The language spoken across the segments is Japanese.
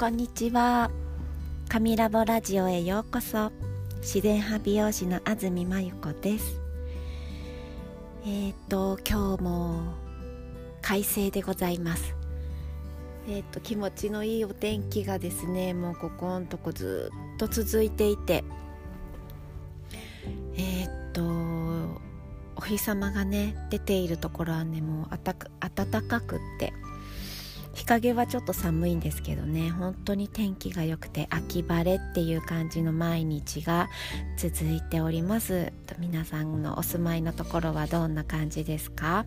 こんにちは。神ラボラジオへようこそ。自然派美容師の安住真由子です。えっ、ー、と今日も快晴でございます。えっ、ー、と気持ちのいいお天気がですねもうここんとこずっと続いていて。えっ、ー、とお日様がね出ているところはねもう暖かくって。陰はちょっと寒いんですけどね。本当に天気が良くて秋晴れっていう感じの毎日が続いております。皆さんのお住まいのところはどんな感じですか？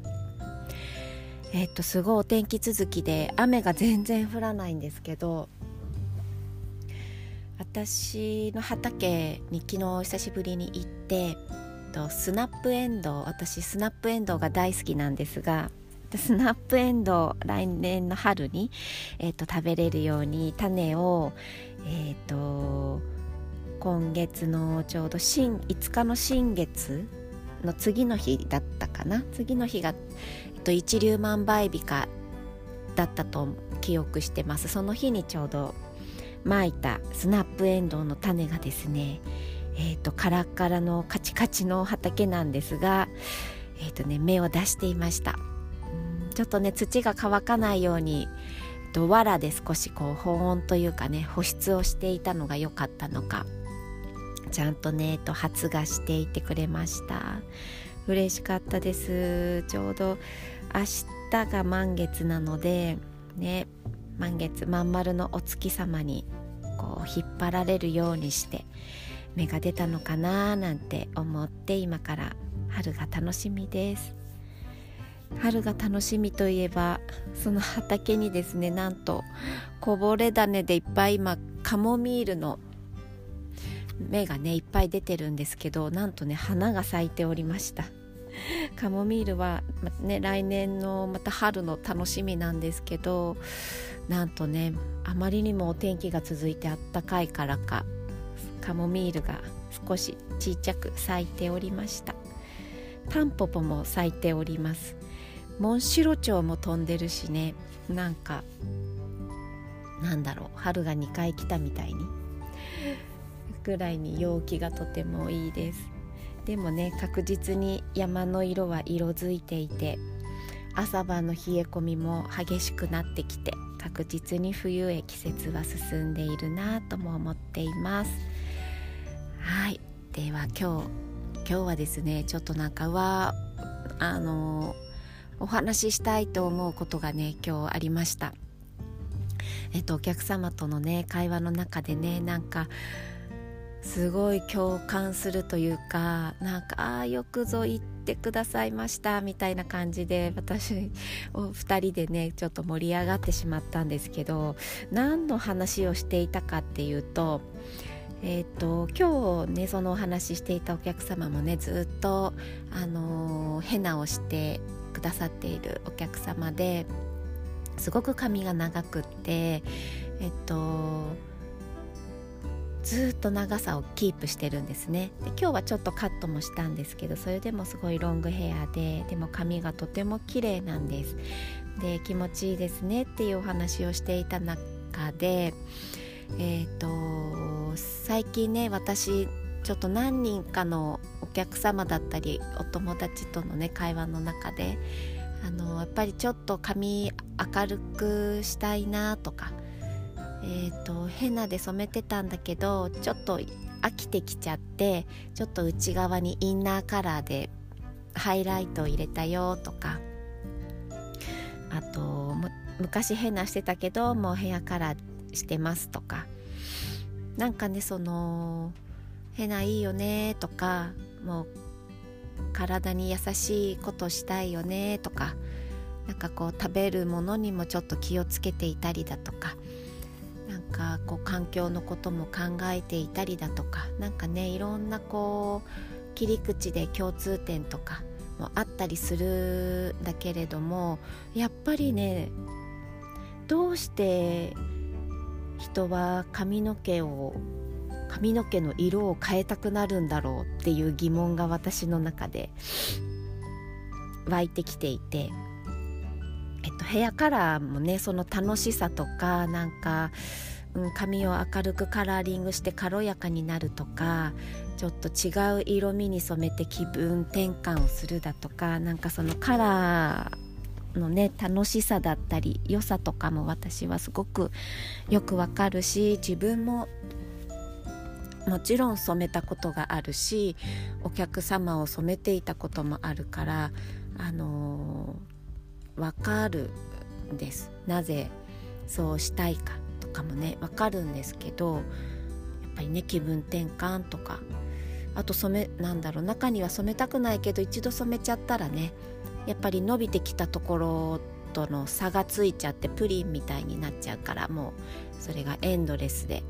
えっとすごいお天気続きで雨が全然降らないんですけど私の畑に昨日久しぶりに行ってスナップエンドウ私スナップエンドウが大好きなんですがスナップエンドウ来年の春に、えーと、食べれるように種を、えーと、今月のちょうど新5日の新月の次の日だったかな？次の日が、えーと、一粒万倍日かだったと記憶してます。その日にちょうどまいたスナップエンドウの種がですねえーと、カラッカラのカチカチの畑なんですが、えーとね、芽を出していました。ちょっとね土が乾かないようにと藁で少しこう保温というかね保湿をしていたのが良かったのかちゃんとねと発芽していてくれました。嬉しかったです。ちょうど明日が満月なのでね満月まん丸のお月様にこう引っ張られるようにして芽が出たのかななんて思って今から春が楽しみです。春が楽しみといえばその畑にですねなんとこぼれ種でいっぱい今カモミールの芽がねいっぱい出てるんですけどなんとね花が咲いておりました。カモミールは、ね、来年のまた春の楽しみなんですけどなんとねあまりにもお天気が続いてあったかいからかカモミールが少しちっちゃく咲いておりました。タンポポも咲いております。モンシロチョウも飛んでるしね。なんかなんだろう。春が2回来たみたいに。ぐらいに陽気がとてもいいです。でもね確実に山の色は色づいていて朝晩の冷え込みも激しくなってきて確実に冬へ季節は進んでいるなとも思っています。はい。では今日今日はですねちょっとなんかはあのお話ししたいと思うことがね今日ありました。えっとお客様とのね会話の中でねなんかすごい共感するというかなんかああよくぞ言ってくださいましたみたいな感じで私 お二人でねちょっと盛り上がってしまったんですけど何の話をしていたかっていうとえーと、今日ねそのお話ししていたお客様もねずっと、あのー、ヘナをしてださっているお客様ですごく髪が長くってえっとずっと長さをキープしてるんですね。で今日はちょっとカットもしたんですけどそれでもすごいロングヘアででも髪がとても綺麗なんです。で気持ちいいですねっていうお話をしていた中でえっ、ー、と最近ね私ちょっと何人かのお客様だったりお友達とのね会話の中であのやっぱりちょっと髪明るくしたいなとかえーと、変なで染めてたんだけどちょっと飽きてきちゃってちょっと内側にインナーカラーでハイライトを入れたよとかあと昔変なしてたけどもうヘアカラーしてますとかなんかねそのヘナいいよねとかもう体に優しいことしたいよねとかなんかこう食べるものにもちょっと気をつけていたりだとかなんかこう環境のことも考えていたりだとかなんかねいろんなこう切り口で共通点とかもあったりするんだけれどもやっぱりねどうして人は髪の毛を髪の毛の色を変えたくなるんだろうっていう疑問が私の中で湧いてきていて、えっと、ヘアカラーもねその楽しさとかなんかうん、髪を明るくカラーリングして軽やかになるとかちょっと違う色味に染めて気分転換をするだとかなんかそのカラーのね楽しさだったり良さとかも私はすごくよくわかるし自分ももちろん染めたことがあるしお客様を染めていたこともあるからあのー、かるんです。なぜそうしたいかとかもね分かるんですけどやっぱりね気分転換とかあと染めなんだろう中には染めたくないけど一度染めちゃったらねやっぱり伸びてきたところとの差がついちゃってプリンみたいになっちゃうからもうそれがエンドレスで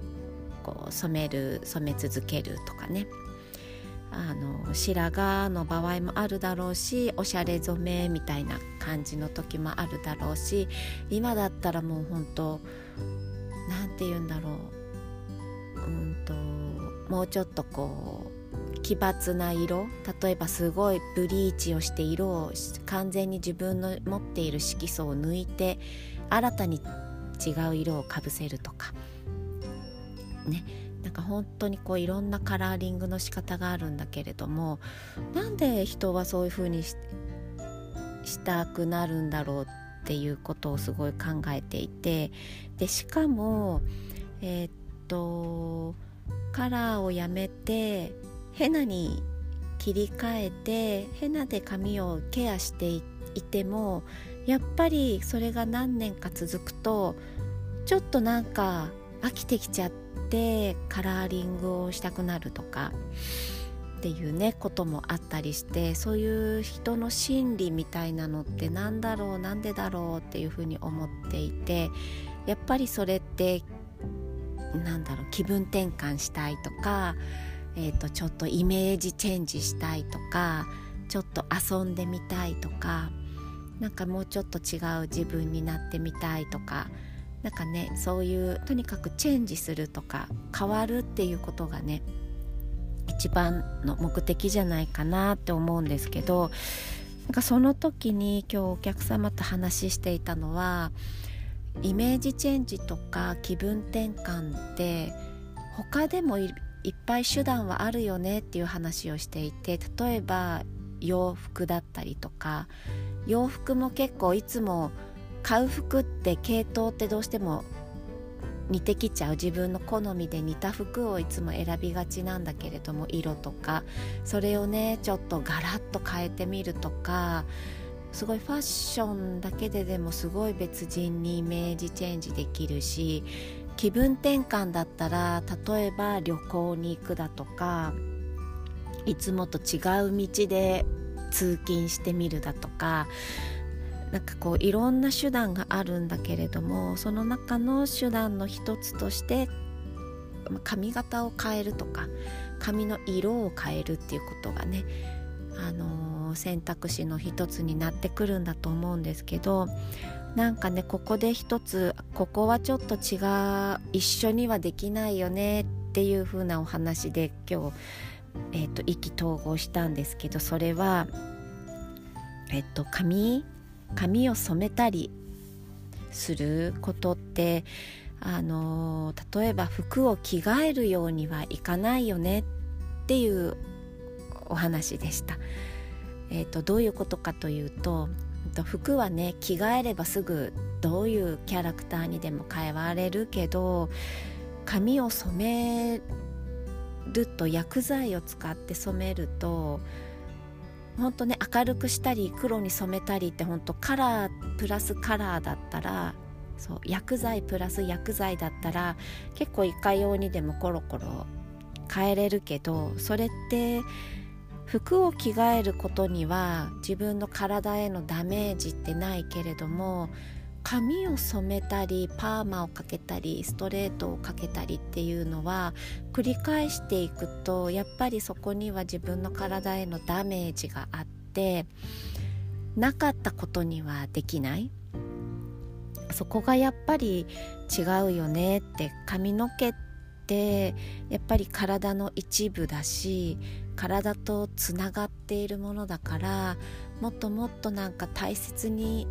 こう染める染め続けるとかね。あの白髪の場合もあるだろうしおしゃれ染めみたいな感じの時もあるだろうし今だったらもう本当何て言うんだろう。うんともうちょっとこう奇抜な色例えばすごいブリーチをして色を完全に自分の持っている色素を抜いて新たに違う色をかぶせるとか。ねなんか本当にこういろんなカラーリングの仕方があるんだけれどもなんで人はそういう風にしたくなるんだろうっていうことをすごい考えていてでしかもえー、っとカラーをやめてヘナに切り替えてヘナで髪をケアしていてもやっぱりそれが何年か続くとちょっとなんか飽きてきちゃってカラーリングをしたくなるとかっていうねこともあったりしてそういう人の心理みたいなのって何だろうなんでだろうっていうふうに思っていてやっぱりそれってなんだろう気分転換したいとか、えーと、ちょっとイメージチェンジしたいとかちょっと遊んでみたいとかなんかもうちょっと違う自分になってみたいとかなんかねそういうとにかくチェンジするとか変わるっていうことがね一番の目的じゃないかなって思うんですけどなんかその時に今日お客様と話していたのはイメージチェンジとか気分転換って他でもいっぱい手段はあるよねっていう話をしていて例えば洋服だったりとか洋服も結構いつも買う服って系統ってどうしても似てきちゃう自分の好みで似た服をいつも選びがちなんだけれども色とかそれをねちょっとガラッと変えてみるとかすごいファッションだけででもすごい別人にイメージチェンジできるし気分転換だったら例えば旅行に行くだとかいつもと違う道で通勤してみるだとかなんかこういろんな手段があるんだけれどもその中の手段の一つとして髪型を変えるとか髪の色を変えるっていうことがね、あのー、選択肢の一つになってくるんだと思うんですけどなんかねここで一つここはちょっと違う一緒にはできないよねっていう風なお話で今日、えーと、意気投合したんですけどそれはえっ、と髪髪を染めたりすることってあの例えば服を着替えるようにはいかないよねっていうお話でした。えーと、どういうことかというと服はね着替えればすぐどういうキャラクターにでも変えられるけど髪を染めると薬剤を使って染めると本当ね明るくしたり黒に染めたりって本当カラープラスカラーだったらそう薬剤プラス薬剤だったら結構いかようにでもコロコロ変えれるけどそれって服を着替えることには自分の体へのダメージってないけれども髪を染めたりパーマをかけたりストレートをかけたりっていうのは繰り返していくとやっぱりそこには自分の体へのダメージがあってなかったことにはできない。そこがやっぱり違うよねって髪の毛ってやっぱり体の一部だし体とつながっているものだからもっともっとなんか大切に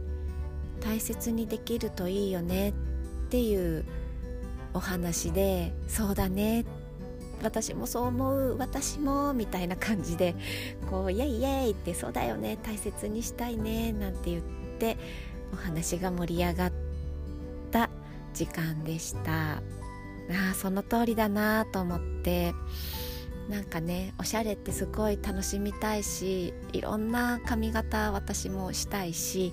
大切にできるといいよねっていうお話で「そうだね」私もそう思う私もみたいな感じでこうイエイイエイってそうだよね大切にしたいねなんて言ってお話が盛り上がった時間でした。あその通りだなと思ってなんかねおしゃれってすごい楽しみたいしいろんな髪型私もしたいし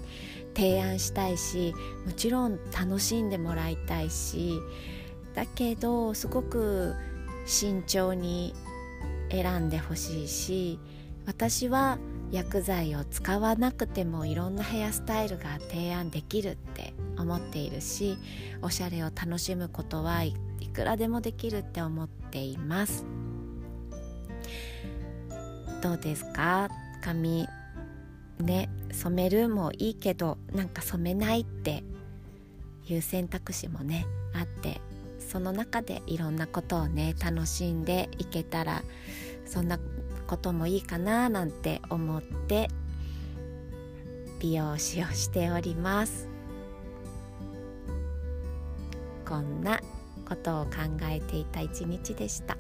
提案したいしもちろん楽しんでもらいたいしだけどすごく慎重に選んでほしいし私は薬剤を使わなくてもいろんなヘアスタイルが提案できるって思っているしおしゃれを楽しむことはいくらでもできるって思っています。どうですか？髪。ね。染めるもいいけどなんか染めないっていう選択肢もねあってその中でいろんなことをね楽しんでいけたらそんなこともいいかななんて思って美容師をしております。こんなことを考えていた一日でした。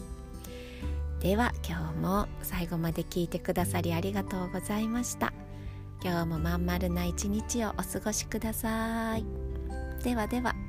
では今日も最後まで聞いてくださりありがとうございました。今日もまん丸な一日をお過ごしください。ではでは。